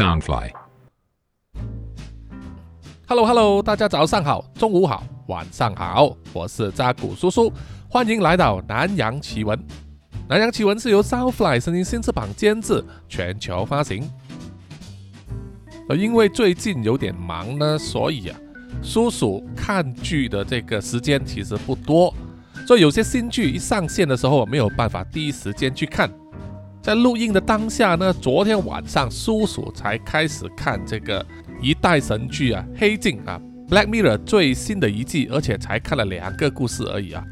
Soundfly。Hello Hello，大家早上好，中午好，晚上好，我是扎古叔叔，欢迎来到南洋奇闻。南洋奇闻是由 Soundfly 声音新翅膀监制，全球发行。呃，因为最近有点忙呢，所以啊，叔叔看剧的这个时间其实不多，所以有些新剧一上线的时候，没有办法第一时间去看。在录音的当下呢，昨天晚上叔叔才开始看这个一代神剧啊，《黑镜》啊，《Black Mirror》最新的一季，而且才看了两个故事而已啊。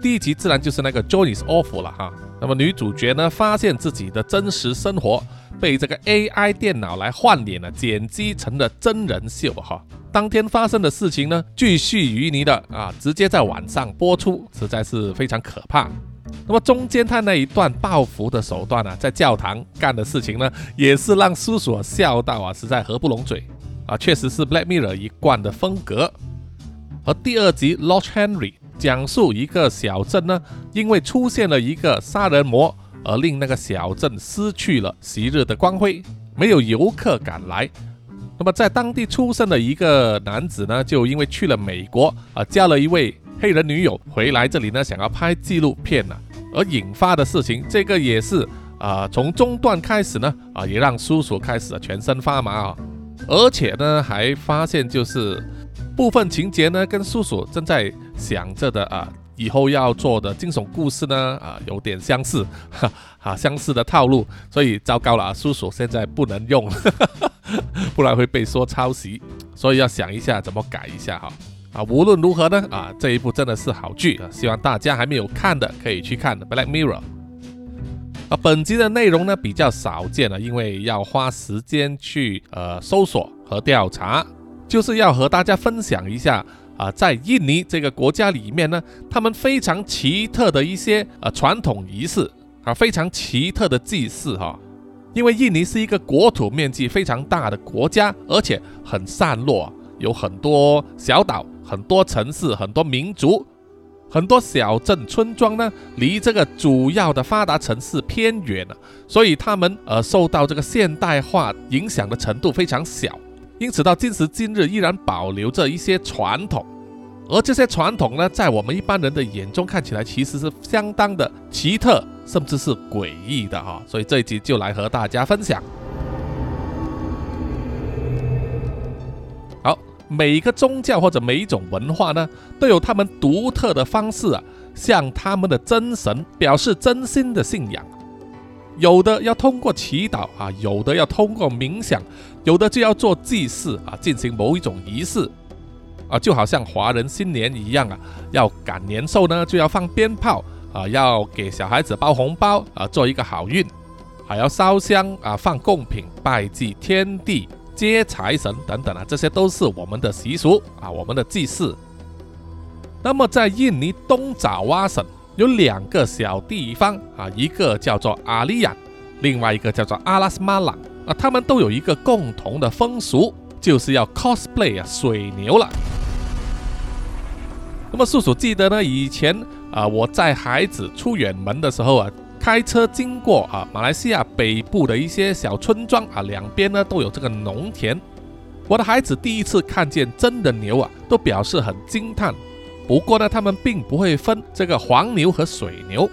第一集自然就是那个 Johnny's awful 了哈。那么女主角呢，发现自己的真实生活被这个 AI 电脑来换脸了，剪辑成了真人秀哈。当天发生的事情呢，继续于你的啊，直接在晚上播出，实在是非常可怕。那么中间他那一段报复的手段、啊，在教堂干的事情呢，也是让叔叔笑到啊，实在合不拢嘴啊，确实是 Black Mirror 一贯的风格。而第二集 Lost Henry 讲述一个小镇呢，因为出现了一个杀人魔，而令那个小镇失去了昔日的光辉，没有游客敢来。那么在当地出生的一个男子呢，就因为去了美国啊，交了一位黑人女友，回来这里呢，想要拍纪录片呢、而引发的事情，这个也是啊，从中段开始呢，啊，也让叔叔开始全身发麻啊，而且呢，还发现就是部分情节呢，跟叔叔正在想着的啊，以后要做的惊悚故事呢，啊，有点相似，哈 哈，相似的套路，所以糟糕了啊，叔叔现在不能用，不然会被说抄袭，所以要想一下怎么改一下哈。啊，无论如何呢，啊，这一部真的是好剧啊，希望大家还没有看的可以去看《Black Mirror》。啊，本集的内容呢比较少见了，因为要花时间去呃搜索和调查，就是要和大家分享一下啊，在印尼这个国家里面呢，他们非常奇特的一些呃传统仪式啊，非常奇特的祭祀哈。因为印尼是一个国土面积非常大的国家，而且很散落，有很多小岛。很多城市、很多民族、很多小镇村庄呢，离这个主要的发达城市偏远了，所以他们呃受到这个现代化影响的程度非常小，因此到今时今日依然保留着一些传统，而这些传统呢，在我们一般人的眼中看起来其实是相当的奇特，甚至是诡异的哈，所以这一集就来和大家分享。每一个宗教或者每一种文化呢，都有他们独特的方式啊，向他们的真神表示真心的信仰。有的要通过祈祷啊，有的要通过冥想，有的就要做祭祀啊，进行某一种仪式啊，就好像华人新年一样啊，要赶年兽呢，就要放鞭炮啊，要给小孩子包红包啊，做一个好运，还要烧香啊，放贡品，拜祭天地。接财神等等啊，这些都是我们的习俗啊，我们的祭祀。那么在印尼东爪哇省有两个小地方啊，一个叫做阿利亚，另外一个叫做阿拉斯马朗啊，他们都有一个共同的风俗，就是要 cosplay 啊水牛了。那么叔叔记得呢，以前啊我在孩子出远门的时候啊。开车经过啊，马来西亚北部的一些小村庄啊，两边呢都有这个农田。我的孩子第一次看见真的牛啊，都表示很惊叹。不过呢，他们并不会分这个黄牛和水牛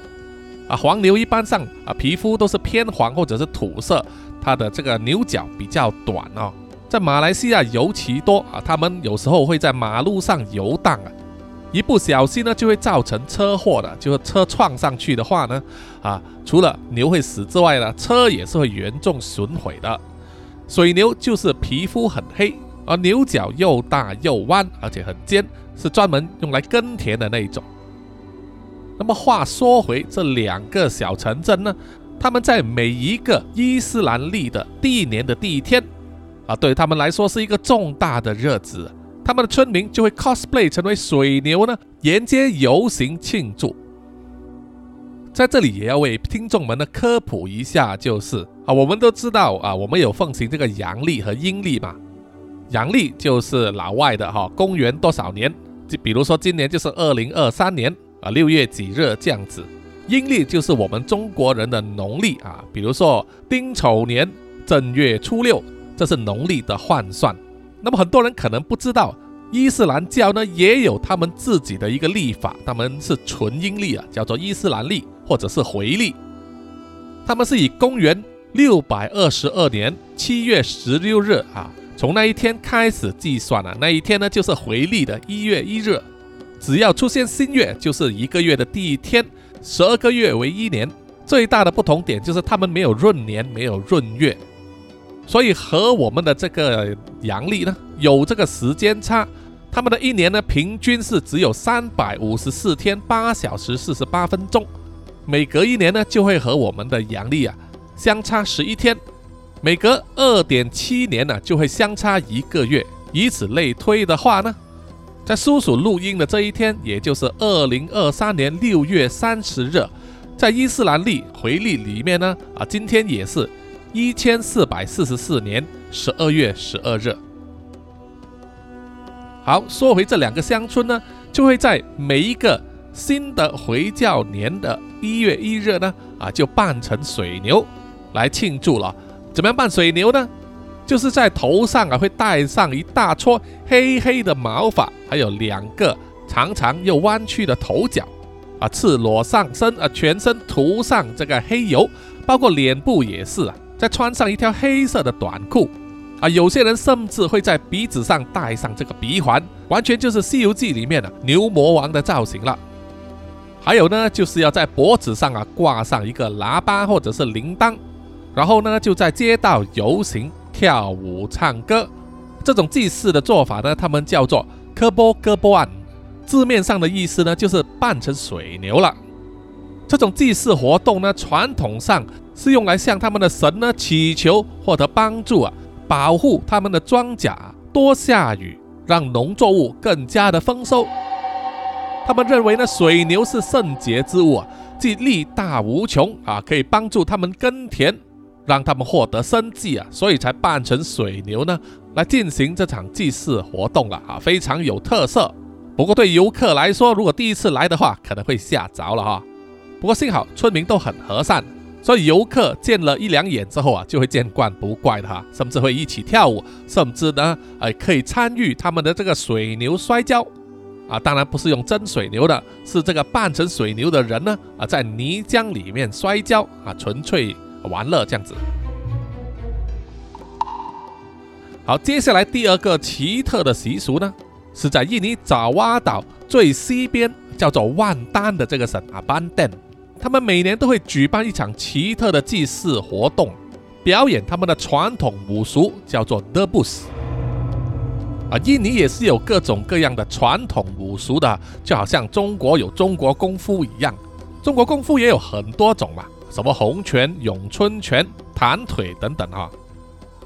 啊。黄牛一般上啊，皮肤都是偏黄或者是土色，它的这个牛角比较短哦。在马来西亚尤其多啊，他们有时候会在马路上游荡啊。一不小心呢，就会造成车祸的。就是车撞上去的话呢，啊，除了牛会死之外呢，车也是会严重损毁的。水牛就是皮肤很黑，而牛角又大又弯，而且很尖，是专门用来耕田的那一种。那么话说回这两个小城镇呢，他们在每一个伊斯兰历的第一年的第一天，啊，对他们来说是一个重大的日子。他们的村民就会 cosplay 成为水牛呢，沿街游行庆祝。在这里也要为听众们呢科普一下，就是啊，我们都知道啊，我们有奉行这个阳历和阴历嘛。阳历就是老外的哈，公元多少年？就比如说今年就是二零二三年啊，六月几日这样子。阴历就是我们中国人的农历啊，比如说丁丑年正月初六，这是农历的换算。那么很多人可能不知道，伊斯兰教呢也有他们自己的一个历法，他们是纯阴历啊，叫做伊斯兰历或者是回历。他们是以公元六百二十二年七月十六日啊，从那一天开始计算啊，那一天呢就是回历的一月一日。只要出现新月，就是一个月的第一天。十二个月为一年，最大的不同点就是他们没有闰年，没有闰月，所以和我们的这个阳历呢有这个时间差。他们的一年呢平均是只有三百五十四天八小时四十八分钟，每隔一年呢就会和我们的阳历啊相差十一天，每隔二点七年呢就会相差一个月，以此类推的话呢。在叔叔录音的这一天，也就是二零二三年六月三十日，在伊斯兰历回历里面呢，啊，今天也是一千四百四十四年十二月十二日。好，说回这两个乡村呢，就会在每一个新的回教年的一月一日呢，啊，就扮成水牛来庆祝了。怎么样扮水牛呢？就是在头上啊，会戴上一大撮黑黑的毛发，还有两个长长又弯曲的头角，啊，赤裸上身啊，全身涂上这个黑油，包括脸部也是啊，再穿上一条黑色的短裤，啊，有些人甚至会在鼻子上戴上这个鼻环，完全就是《西游记》里面的牛魔王的造型了。还有呢，就是要在脖子上啊挂上一个喇叭或者是铃铛，然后呢，就在街道游行。跳舞、唱歌，这种祭祀的做法呢，他们叫做科波戈波安，字面上的意思呢，就是扮成水牛了。这种祭祀活动呢，传统上是用来向他们的神呢祈求，获得帮助啊，保护他们的庄稼多下雨，让农作物更加的丰收。他们认为呢，水牛是圣洁之物啊，即力大无穷啊，可以帮助他们耕田。让他们获得生计啊，所以才扮成水牛呢，来进行这场祭祀活动了啊，非常有特色。不过对游客来说，如果第一次来的话，可能会吓着了哈。不过幸好村民都很和善，所以游客见了一两眼之后啊，就会见惯不怪的哈，甚至会一起跳舞，甚至呢，哎，可以参与他们的这个水牛摔跤啊。当然不是用真水牛的，是这个扮成水牛的人呢啊，在泥浆里面摔跤啊，纯粹。玩乐这样子，好，接下来第二个奇特的习俗呢，是在印尼爪哇岛最西边叫做万丹的这个省阿班登，他们每年都会举办一场奇特的祭祀活动，表演他们的传统武术，叫做德布斯。啊，印尼也是有各种各样的传统武术的，就好像中国有中国功夫一样，中国功夫也有很多种嘛。什么洪拳、咏春拳、弹腿等等啊？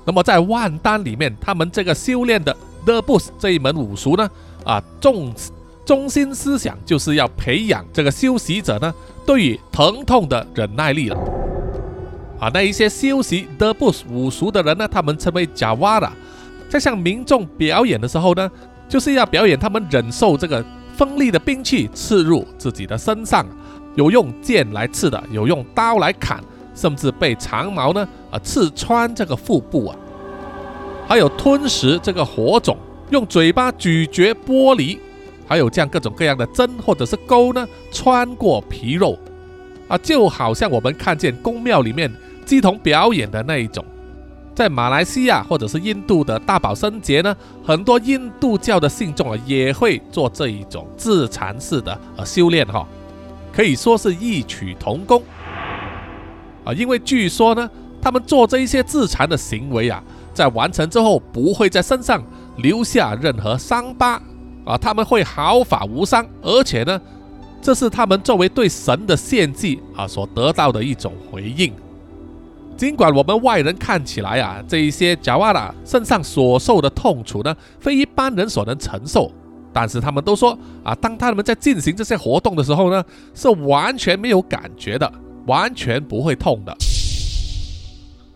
那么在万丹里面，他们这个修炼的 The Bus 这一门武术呢，啊，重中心思想就是要培养这个修习者呢，对于疼痛的忍耐力了。啊，那一些修习 The Bus 武术的人呢，他们称为 Jawara，在向民众表演的时候呢，就是要表演他们忍受这个锋利的兵器刺入自己的身上。有用剑来刺的，有用刀来砍，甚至被长矛呢啊刺穿这个腹部啊，还有吞食这个火种，用嘴巴咀嚼玻璃，还有这样各种各样的针或者是钩呢穿过皮肉啊，就好像我们看见宫庙里面鸡童表演的那一种。在马来西亚或者是印度的大宝生节呢，很多印度教的信众啊也会做这一种自残式的呃修炼哈。可以说是异曲同工啊，因为据说呢，他们做这一些自残的行为啊，在完成之后不会在身上留下任何伤疤啊，他们会毫发无伤，而且呢，这是他们作为对神的献祭啊所得到的一种回应。尽管我们外人看起来啊，这一些贾瓦拉身上所受的痛楚呢，非一般人所能承受。但是他们都说啊，当他们在进行这些活动的时候呢，是完全没有感觉的，完全不会痛的。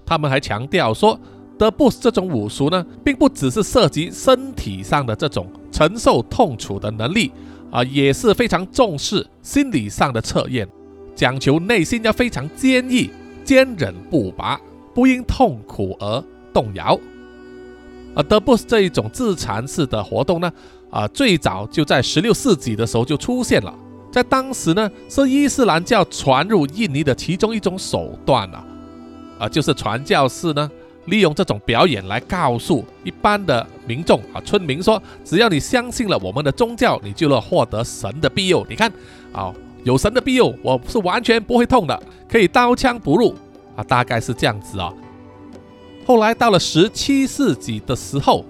他们还强调说，The b o s 这种武术呢，并不只是涉及身体上的这种承受痛楚的能力啊，也是非常重视心理上的测验，讲求内心要非常坚毅、坚韧不拔，不因痛苦而动摇。啊德布斯这一种自残式的活动呢，啊，最早就在十六世纪的时候就出现了，在当时呢，是伊斯兰教传入印尼的其中一种手段了，啊，就是传教士呢，利用这种表演来告诉一般的民众啊，村民说，只要你相信了我们的宗教，你就能获得神的庇佑。你看，啊，有神的庇佑，我是完全不会痛的，可以刀枪不入啊，大概是这样子啊。后来到了十七世纪的时候，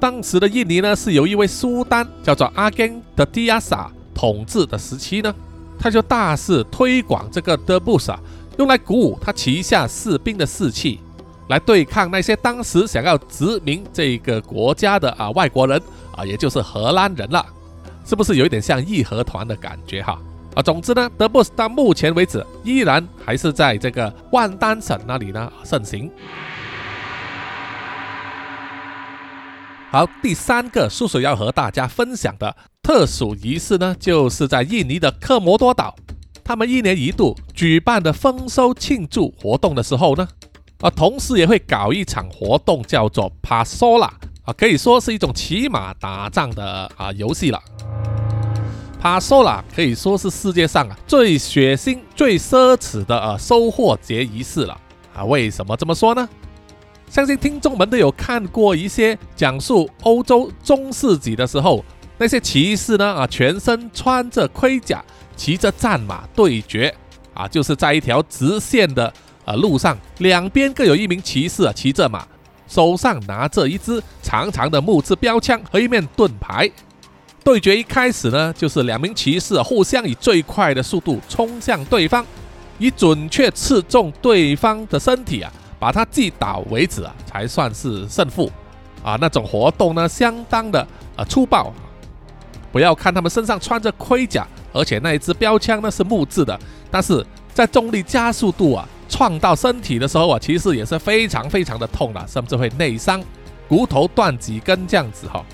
当时的印尼呢是由一位苏丹叫做阿根的迪亚萨统治的时期呢，他就大肆推广这个德布萨，用来鼓舞他旗下士兵的士气，来对抗那些当时想要殖民这个国家的啊外国人啊，也就是荷兰人了，是不是有一点像义和团的感觉哈？啊，总之呢，德布斯到目前为止依然还是在这个万丹省那里呢盛行。好，第三个叔叔要和大家分享的特殊仪式呢，就是在印尼的科摩多岛，他们一年一度举办的丰收庆祝活动的时候呢，啊，同时也会搞一场活动，叫做帕索拉啊，可以说是一种骑马打仗的啊游戏了。帕索拉可以说是世界上啊最血腥、最奢侈的呃收获节仪式了啊。为什么这么说呢？相信听众们都有看过一些讲述欧洲中世纪的时候，那些骑士呢啊，全身穿着盔甲，骑着战马对决啊，就是在一条直线的呃路上，两边各有一名骑士啊骑着马，手上拿着一支长长的木质标枪和一面盾牌。对决一开始呢，就是两名骑士互相以最快的速度冲向对方，以准确刺中对方的身体啊。把他击倒为止啊，才算是胜负啊！那种活动呢，相当的呃粗暴。不要看他们身上穿着盔甲，而且那一支标枪呢是木质的，但是在重力加速度啊撞到身体的时候啊，其实也是非常非常的痛的，甚至会内伤，骨头断几根这样子哈。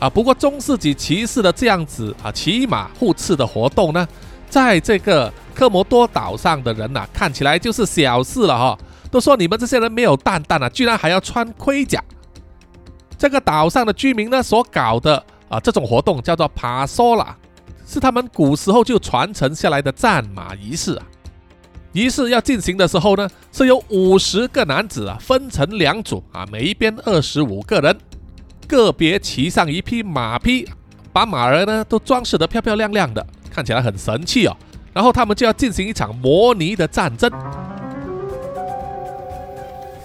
啊，不过中世纪骑士的这样子啊骑马互刺的活动呢，在这个科摩多岛上的人呐，看起来就是小事了哈。都说你们这些人没有蛋蛋啊，居然还要穿盔甲。这个岛上的居民呢所搞的啊这种活动叫做爬索拉，是他们古时候就传承下来的战马仪式啊。仪式要进行的时候呢，是由五十个男子啊分成两组啊，每一边二十五个人，个别骑上一匹马匹，把马儿呢都装饰得漂漂亮亮的，看起来很神气哦。然后他们就要进行一场模拟的战争。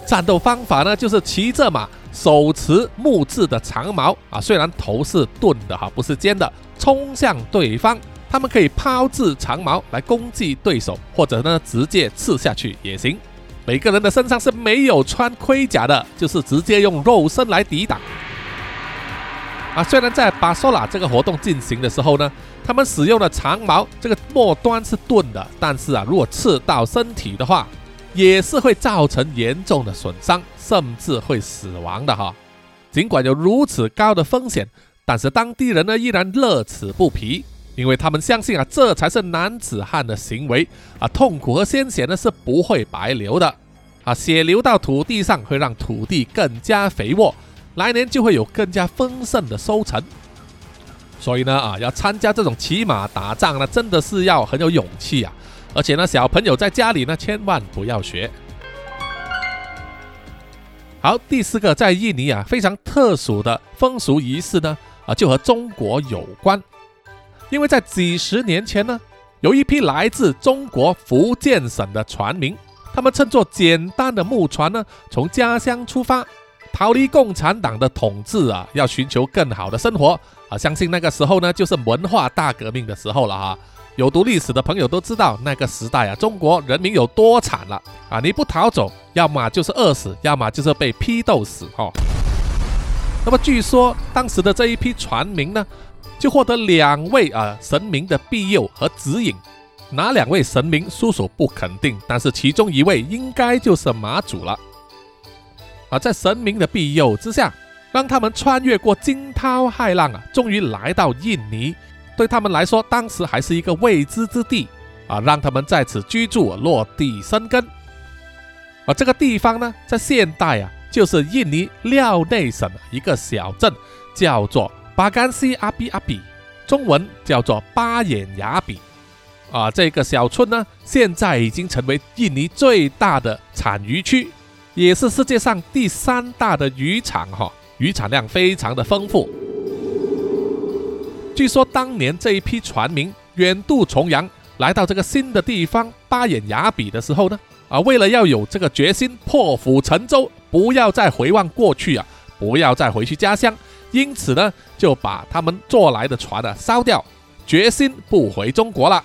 战斗方法呢，就是骑着马，手持木质的长矛啊，虽然头是钝的哈，不是尖的，冲向对方。他们可以抛掷长矛来攻击对手，或者呢直接刺下去也行。每个人的身上是没有穿盔甲的，就是直接用肉身来抵挡。啊，虽然在巴索拉这个活动进行的时候呢，他们使用的长矛这个末端是钝的，但是啊，如果刺到身体的话，也是会造成严重的损伤，甚至会死亡的哈。尽管有如此高的风险，但是当地人呢依然乐此不疲，因为他们相信啊，这才是男子汉的行为啊。痛苦和鲜血呢是不会白流的啊，血流到土地上会让土地更加肥沃，来年就会有更加丰盛的收成。所以呢啊，要参加这种骑马打仗呢，真的是要很有勇气啊。而且呢，小朋友在家里呢，千万不要学。好，第四个在印尼啊，非常特殊的风俗仪式呢，啊，就和中国有关。因为在几十年前呢，有一批来自中国福建省的船民，他们乘坐简单的木船呢，从家乡出发，逃离共产党的统治啊，要寻求更好的生活啊。相信那个时候呢，就是文化大革命的时候了哈。有读历史的朋友都知道，那个时代啊，中国人民有多惨了啊！你不逃走，要么就是饿死，要么就是被批斗死哦。那么据说当时的这一批船民呢，就获得两位啊神明的庇佑和指引。哪两位神明，叔叔不肯定，但是其中一位应该就是马祖了。啊，在神明的庇佑之下，让他们穿越过惊涛骇浪啊，终于来到印尼。对他们来说，当时还是一个未知之地啊，让他们在此居住、落地生根。啊这个地方呢，在现代啊，就是印尼廖内省一个小镇，叫做巴干西阿比阿比，中文叫做巴眼牙比。啊，这个小村呢，现在已经成为印尼最大的产渔区，也是世界上第三大的渔场哈，渔产量非常的丰富。据说当年这一批船民远渡重洋来到这个新的地方巴眼牙比的时候呢，啊，为了要有这个决心破釜沉舟。不要再回望过去啊！不要再回去家乡，因此呢，就把他们坐来的船啊烧掉，决心不回中国了。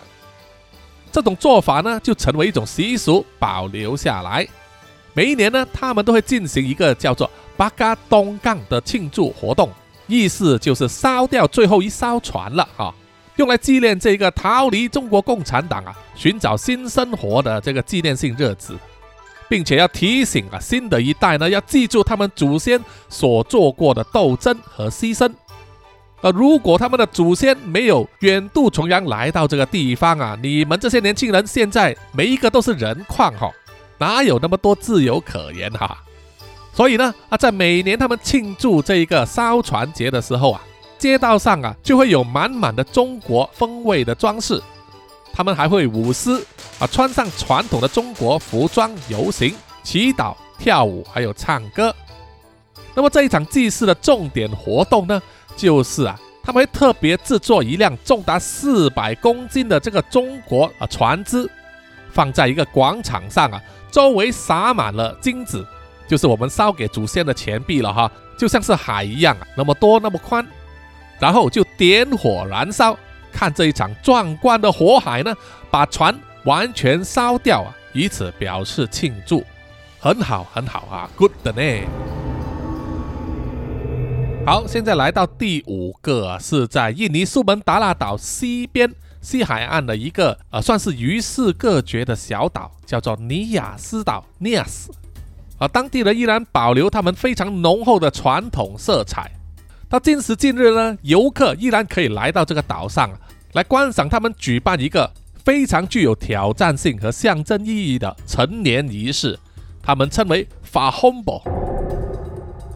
这种做法呢，就成为一种习俗，保留下来。每一年呢，他们都会进行一个叫做“巴嘎东杠”的庆祝活动，意思就是烧掉最后一艘船了哈，用来纪念这个逃离中国共产党啊，寻找新生活的这个纪念性日子。并且要提醒啊，新的一代呢，要记住他们祖先所做过的斗争和牺牲。呃，如果他们的祖先没有远渡重洋来到这个地方啊，你们这些年轻人现在每一个都是人矿哈，哪有那么多自由可言哈？所以呢，啊，在每年他们庆祝这一个烧船节的时候啊，街道上啊就会有满满的中国风味的装饰。他们还会舞狮啊，穿上传统的中国服装游行、祈祷、跳舞，还有唱歌。那么这一场祭祀的重点活动呢，就是啊，他们会特别制作一辆重达四百公斤的这个中国啊船只，放在一个广场上啊，周围撒满了金子，就是我们烧给祖先的钱币了哈，就像是海一样啊，那么多那么宽，然后就点火燃烧。看这一场壮观的火海呢，把船完全烧掉啊，以此表示庆祝，很好很好啊，good 的呢。好，现在来到第五个，是在印尼苏门答腊岛西边西海岸的一个呃，算是与世隔绝的小岛，叫做尼亚斯岛 （Nias）。啊，当地人依然保留他们非常浓厚的传统色彩。到今时今日呢，游客依然可以来到这个岛上，来观赏他们举办一个非常具有挑战性和象征意义的成年仪式，他们称为法轰博。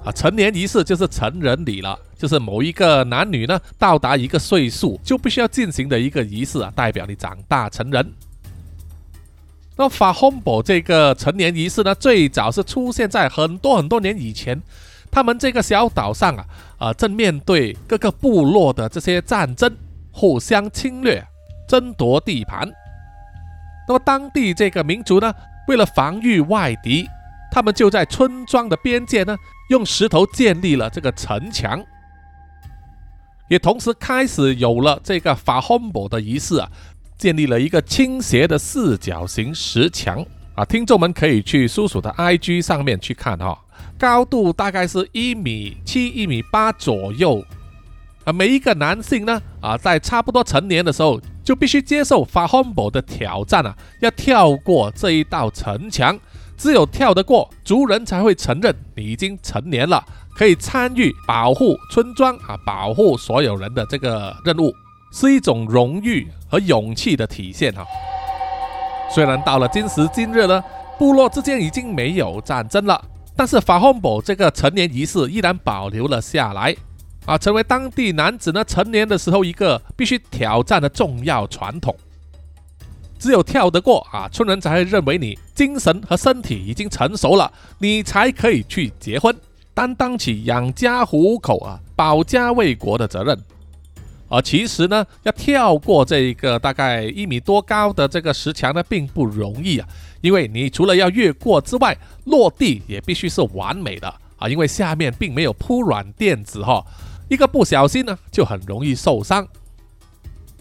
啊，成年仪式就是成人礼了，就是某一个男女呢到达一个岁数就必须要进行的一个仪式啊，代表你长大成人。那法轰博这个成年仪式呢，最早是出现在很多很多年以前。他们这个小岛上啊，啊，正面对各个部落的这些战争，互相侵略，争夺地盘。那么当地这个民族呢，为了防御外敌，他们就在村庄的边界呢，用石头建立了这个城墙，也同时开始有了这个法轰博的仪式啊，建立了一个倾斜的四角形石墙啊。听众们可以去叔叔的 IG 上面去看哈。高度大概是一米七、一米八左右，啊，每一个男性呢，啊，在差不多成年的时候，就必须接受法洪博的挑战啊，要跳过这一道城墙，只有跳得过，族人才会承认你已经成年了，可以参与保护村庄啊，保护所有人的这个任务，是一种荣誉和勇气的体现啊。虽然到了今时今日呢，部落之间已经没有战争了。但是法洪博这个成年仪式依然保留了下来，啊，成为当地男子呢成年的时候一个必须挑战的重要传统。只有跳得过啊，村人才会认为你精神和身体已经成熟了，你才可以去结婚，担当起养家糊口啊、保家卫国的责任。而其实呢，要跳过这一个大概一米多高的这个石墙呢，并不容易啊。因为你除了要越过之外，落地也必须是完美的啊！因为下面并没有铺软垫子哈，一个不小心呢，就很容易受伤。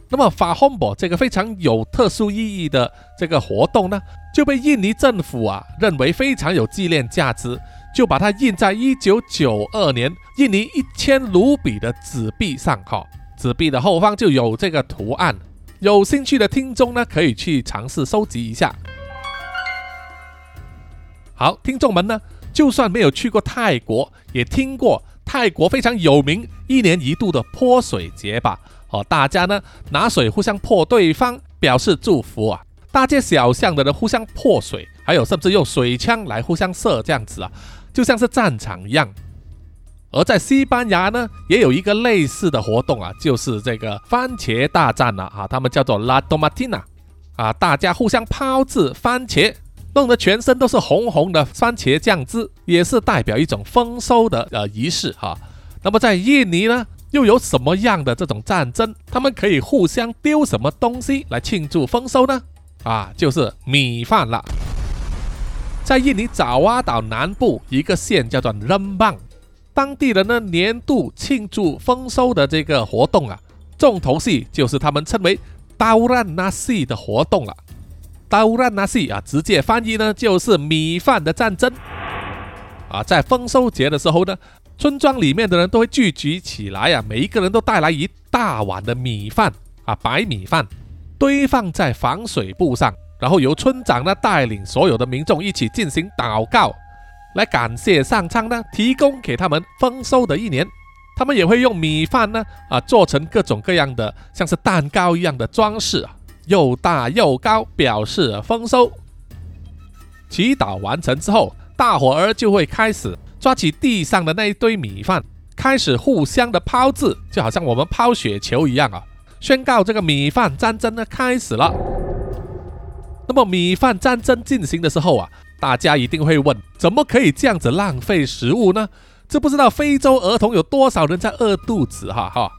那么法洪博这个非常有特殊意义的这个活动呢，就被印尼政府啊认为非常有纪念价值，就把它印在一九九二年印尼一千卢比的纸币上哈。纸币的后方就有这个图案，有兴趣的听众呢，可以去尝试收集一下。好，听众们呢，就算没有去过泰国，也听过泰国非常有名一年一度的泼水节吧？哦，大家呢拿水互相泼对方，表示祝福啊！大街小巷的人互相泼水，还有甚至用水枪来互相射，这样子啊，就像是战场一样。而在西班牙呢，也有一个类似的活动啊，就是这个番茄大战了啊，他们叫做 La Tomatina 啊，大家互相抛掷番茄，弄得全身都是红红的番茄酱汁，也是代表一种丰收的呃仪式哈。那么在印尼呢，又有什么样的这种战争？他们可以互相丢什么东西来庆祝丰收呢？啊，就是米饭了。在印尼爪哇岛南部一个县叫做 Rembang。当地人呢年度庆祝丰收的这个活动啊，重头戏就是他们称为“刀烂纳西”的活动了。刀烂纳西啊，直接翻译呢就是米饭的战争啊。在丰收节的时候呢，村庄里面的人都会聚集起来啊，每一个人都带来一大碗的米饭啊，白米饭堆放在防水布上，然后由村长呢带领所有的民众一起进行祷告。来感谢上苍呢，提供给他们丰收的一年。他们也会用米饭呢，啊，做成各种各样的像是蛋糕一样的装饰啊，又大又高，表示丰收。祈祷完成之后，大伙儿就会开始抓起地上的那一堆米饭，开始互相的抛掷，就好像我们抛雪球一样啊，宣告这个米饭战争呢开始了。那么米饭战争进行的时候啊。大家一定会问，怎么可以这样子浪费食物呢？知不知道非洲儿童有多少人在饿肚子？哈哈。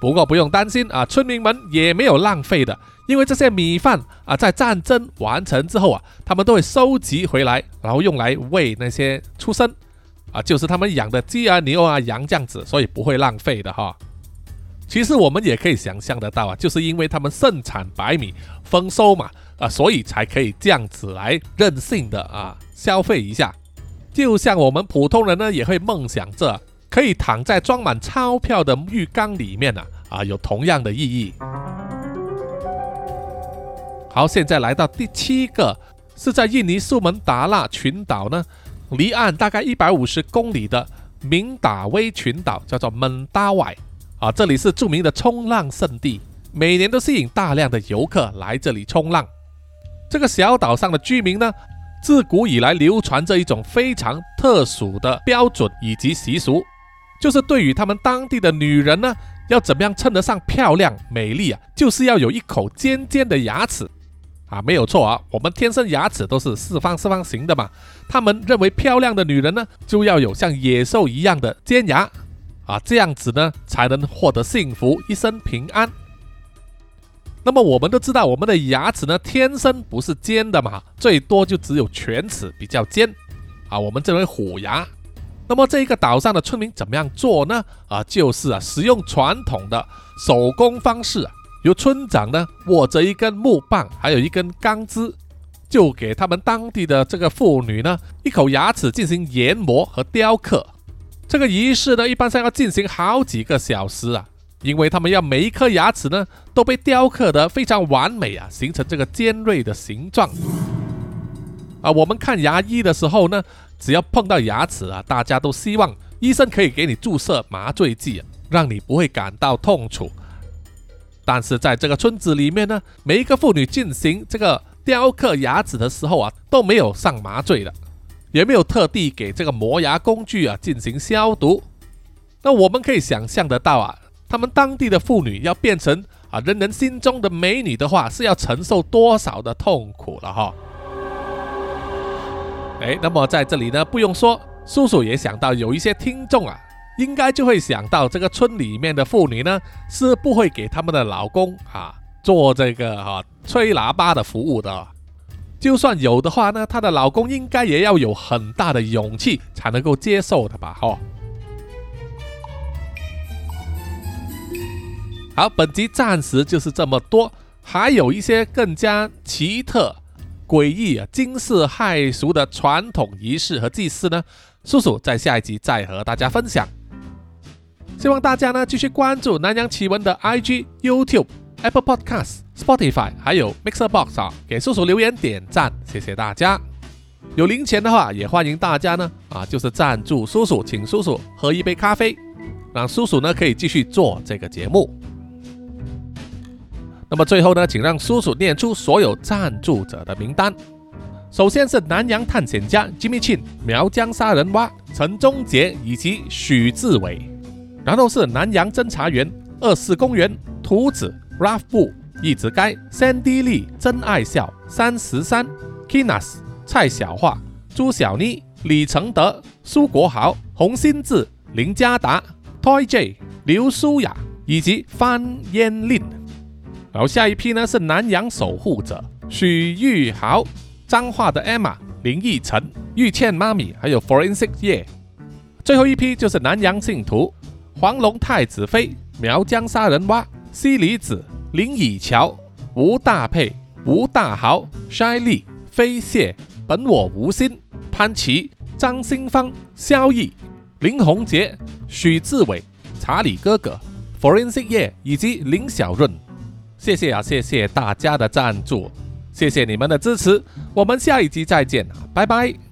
不过不用担心啊，村民们也没有浪费的，因为这些米饭啊，在战争完成之后啊，他们都会收集回来，然后用来喂那些畜生啊，就是他们养的鸡啊、牛啊、羊这样子，所以不会浪费的哈。其实我们也可以想象得到啊，就是因为他们盛产白米，丰收嘛。啊，所以才可以这样子来任性的啊消费一下，就像我们普通人呢，也会梦想着可以躺在装满钞票的浴缸里面呢，啊，有同样的意义。好，现在来到第七个，是在印尼苏门答腊群岛呢，离岸大概一百五十公里的明达威群岛，叫做蒙达外啊，这里是著名的冲浪圣地，每年都吸引大量的游客来这里冲浪。这个小岛上的居民呢，自古以来流传着一种非常特殊的标准以及习俗，就是对于他们当地的女人呢，要怎么样称得上漂亮美丽啊，就是要有一口尖尖的牙齿啊，没有错啊，我们天生牙齿都是四方四方形的嘛，他们认为漂亮的女人呢，就要有像野兽一样的尖牙啊，这样子呢，才能获得幸福，一生平安。那么我们都知道，我们的牙齿呢天生不是尖的嘛，最多就只有犬齿比较尖啊，我们称为虎牙。那么这个岛上的村民怎么样做呢？啊，就是啊，使用传统的手工方式啊，由村长呢握着一根木棒，还有一根钢枝，就给他们当地的这个妇女呢一口牙齿进行研磨和雕刻。这个仪式呢，一般上要进行好几个小时啊。因为他们要每一颗牙齿呢都被雕刻得非常完美啊，形成这个尖锐的形状啊。我们看牙医的时候呢，只要碰到牙齿啊，大家都希望医生可以给你注射麻醉剂，让你不会感到痛楚。但是在这个村子里面呢，每一个妇女进行这个雕刻牙齿的时候啊，都没有上麻醉的，也没有特地给这个磨牙工具啊进行消毒。那我们可以想象得到啊。他们当地的妇女要变成啊人人心中的美女的话，是要承受多少的痛苦了哈？哎，那么在这里呢，不用说，叔叔也想到有一些听众啊，应该就会想到这个村里面的妇女呢，是不会给他们的老公啊做这个哈吹喇叭的服务的。就算有的话呢，她的老公应该也要有很大的勇气才能够接受的吧？哈。好，本集暂时就是这么多，还有一些更加奇特、诡异啊、惊世骇俗的传统仪式和祭祀呢。叔叔在下一集再和大家分享。希望大家呢继续关注南洋奇闻的 IG、YouTube、Apple Podcasts、Spotify，还有 Mixer Box 啊，给叔叔留言点赞，谢谢大家。有零钱的话，也欢迎大家呢啊，就是赞助叔叔，请叔叔喝一杯咖啡，让叔叔呢可以继续做这个节目。那么最后呢，请让叔叔念出所有赞助者的名单。首先是南洋探险家 Jimmy Chin、苗疆杀人蛙陈忠杰以及许志伟，然后是南洋侦查员二四公园图子 Ralph 布、一直该 Sandy 丽、真爱笑三十三 Kinas、蔡小桦、朱小妮、李承德、苏国豪、洪新志、林家达、Toy J、刘舒雅以及范嫣令。然后下一批呢是南洋守护者许玉豪。脏话的 Emma、林奕晨、玉倩妈咪，还有 Forensic 叶，最后一批就是南洋信徒黄龙太子妃、苗疆杀人蛙、西里子、林以乔、吴大佩、吴大豪、筛利、飞蟹、本我无心、潘琪、张新芳、萧毅、林宏杰、许志伟、查理哥哥、Forensic 叶以及林小润，谢谢啊，谢谢大家的赞助。谢谢你们的支持，我们下一集再见，拜拜。